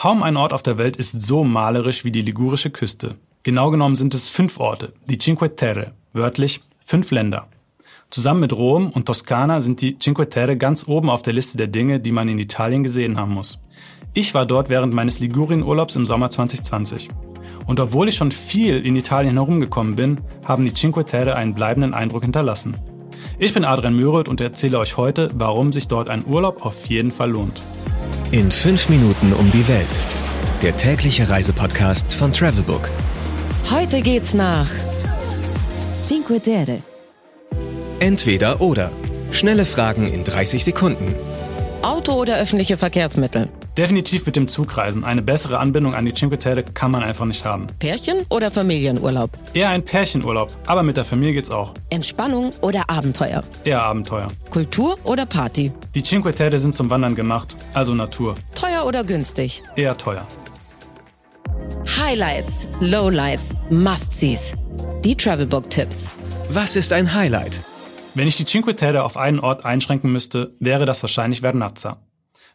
Kaum ein Ort auf der Welt ist so malerisch wie die ligurische Küste. Genau genommen sind es fünf Orte, die Cinque Terre, wörtlich fünf Länder. Zusammen mit Rom und Toskana sind die Cinque Terre ganz oben auf der Liste der Dinge, die man in Italien gesehen haben muss. Ich war dort während meines Ligurien-Urlaubs im Sommer 2020. Und obwohl ich schon viel in Italien herumgekommen bin, haben die Cinque Terre einen bleibenden Eindruck hinterlassen. Ich bin Adrian Müret und erzähle euch heute, warum sich dort ein Urlaub auf jeden Fall lohnt. In fünf Minuten um die Welt. Der tägliche Reisepodcast von Travelbook. Heute geht's nach Cinque Terre. Entweder oder. Schnelle Fragen in 30 Sekunden. Auto oder öffentliche Verkehrsmittel? Definitiv mit dem Zugreisen. Eine bessere Anbindung an die Cinque Terre kann man einfach nicht haben. Pärchen oder Familienurlaub? Eher ein Pärchenurlaub, aber mit der Familie geht's auch. Entspannung oder Abenteuer? Eher Abenteuer. Kultur oder Party? Die Cinque Terre sind zum Wandern gemacht, also Natur. Teuer oder günstig? Eher teuer. Highlights, Lowlights, Must-Sees. Die Travelbook-Tipps. Was ist ein Highlight? Wenn ich die Cinque Terre auf einen Ort einschränken müsste, wäre das wahrscheinlich Vernazza.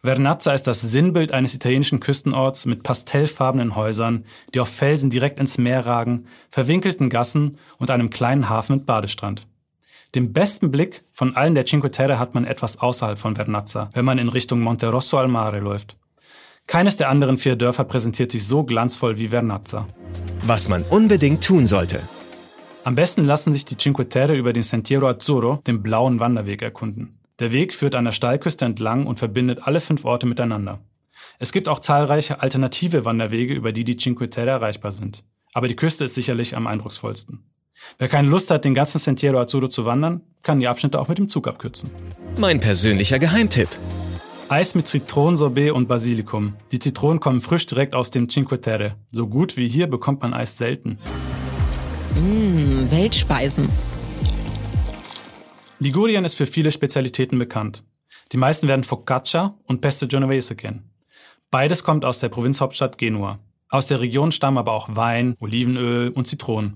Vernazza ist das Sinnbild eines italienischen Küstenorts mit pastellfarbenen Häusern, die auf Felsen direkt ins Meer ragen, verwinkelten Gassen und einem kleinen Hafen mit Badestrand. Den besten Blick von allen der Cinque Terre hat man etwas außerhalb von Vernazza, wenn man in Richtung Monte Rosso al Mare läuft. Keines der anderen vier Dörfer präsentiert sich so glanzvoll wie Vernazza. Was man unbedingt tun sollte. Am besten lassen sich die Cinque Terre über den Sentiero Azzurro, den blauen Wanderweg, erkunden. Der Weg führt an der Steilküste entlang und verbindet alle fünf Orte miteinander. Es gibt auch zahlreiche alternative Wanderwege, über die die Cinque Terre erreichbar sind. Aber die Küste ist sicherlich am eindrucksvollsten. Wer keine Lust hat, den ganzen Sentiero Azzurro zu wandern, kann die Abschnitte auch mit dem Zug abkürzen. Mein persönlicher Geheimtipp. Eis mit Zitronensorbet und Basilikum. Die Zitronen kommen frisch direkt aus dem Cinque Terre. So gut wie hier bekommt man Eis selten. Mmh, Weltspeisen. Ligurien ist für viele Spezialitäten bekannt. Die meisten werden Focaccia und Pesto Genovese kennen. Beides kommt aus der Provinzhauptstadt Genua. Aus der Region stammen aber auch Wein, Olivenöl und Zitronen.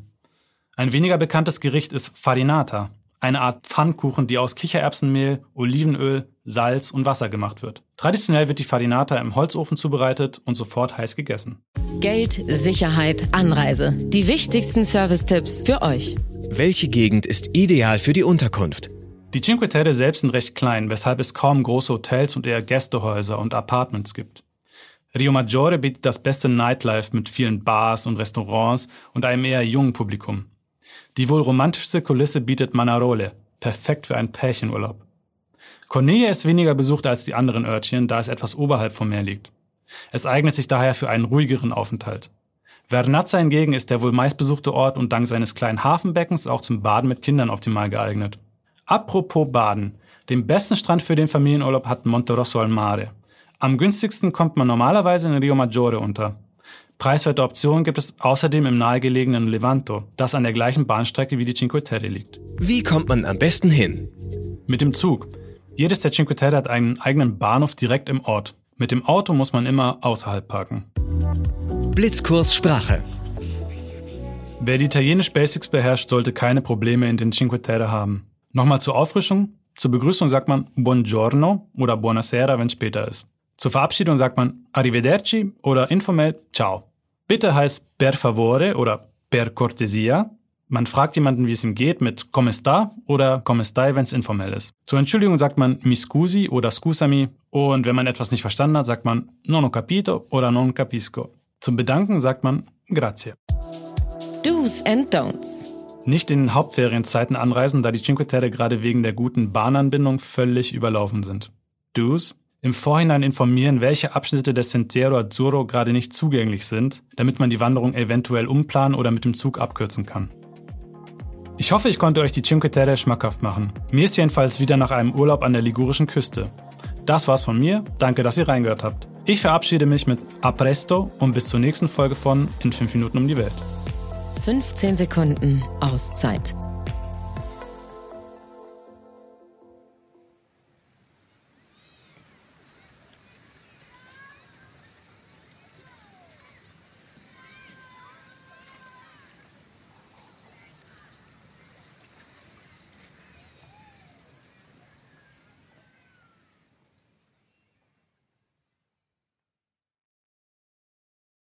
Ein weniger bekanntes Gericht ist Farinata, eine Art Pfannkuchen, die aus Kichererbsenmehl, Olivenöl, Salz und Wasser gemacht wird. Traditionell wird die Farinata im Holzofen zubereitet und sofort heiß gegessen. Geld, Sicherheit, Anreise. Die wichtigsten Service-Tipps für euch. Welche Gegend ist ideal für die Unterkunft? Die Cinque Terre selbst sind recht klein, weshalb es kaum große Hotels und eher Gästehäuser und Apartments gibt. Rio Maggiore bietet das beste Nightlife mit vielen Bars und Restaurants und einem eher jungen Publikum. Die wohl romantischste Kulisse bietet Manarole, perfekt für einen Pärchenurlaub. Cornelia ist weniger besucht als die anderen Örtchen, da es etwas oberhalb vom Meer liegt. Es eignet sich daher für einen ruhigeren Aufenthalt. Vernazza hingegen ist der wohl meistbesuchte Ort und dank seines kleinen Hafenbeckens auch zum Baden mit Kindern optimal geeignet. Apropos Baden. Den besten Strand für den Familienurlaub hat Monterosso al Mare. Am günstigsten kommt man normalerweise in Rio Maggiore unter. Preiswerte Optionen gibt es außerdem im nahegelegenen Levanto, das an der gleichen Bahnstrecke wie die Cinque Terre liegt. Wie kommt man am besten hin? Mit dem Zug. Jedes der Cinque Terre hat einen eigenen Bahnhof direkt im Ort. Mit dem Auto muss man immer außerhalb parken. Blitzkurs Sprache. Wer die italienisch Basics beherrscht, sollte keine Probleme in den Cinque Terre haben. Nochmal zur Auffrischung. Zur Begrüßung sagt man Buongiorno oder Buonasera, wenn später ist. Zur Verabschiedung sagt man Arrivederci oder informell Ciao. Bitte heißt per favore oder per cortesia. Man fragt jemanden, wie es ihm geht, mit come sta oder come stai, wenn es informell ist. Zur Entschuldigung sagt man mi scusi oder scusami und wenn man etwas nicht verstanden hat, sagt man non ho capito oder non capisco. Zum Bedanken sagt man grazie. Do's and Don'ts. Nicht in Hauptferienzeiten anreisen, da die Cinque Terre gerade wegen der guten Bahnanbindung völlig überlaufen sind. Do's? Im Vorhinein informieren, welche Abschnitte des Sentiero Azzurro gerade nicht zugänglich sind, damit man die Wanderung eventuell umplanen oder mit dem Zug abkürzen kann. Ich hoffe, ich konnte euch die Cinque Terre schmackhaft machen. Mir ist jedenfalls wieder nach einem Urlaub an der ligurischen Küste. Das war's von mir. Danke, dass ihr reingehört habt. Ich verabschiede mich mit A presto und bis zur nächsten Folge von In 5 Minuten um die Welt. 15 Sekunden Auszeit.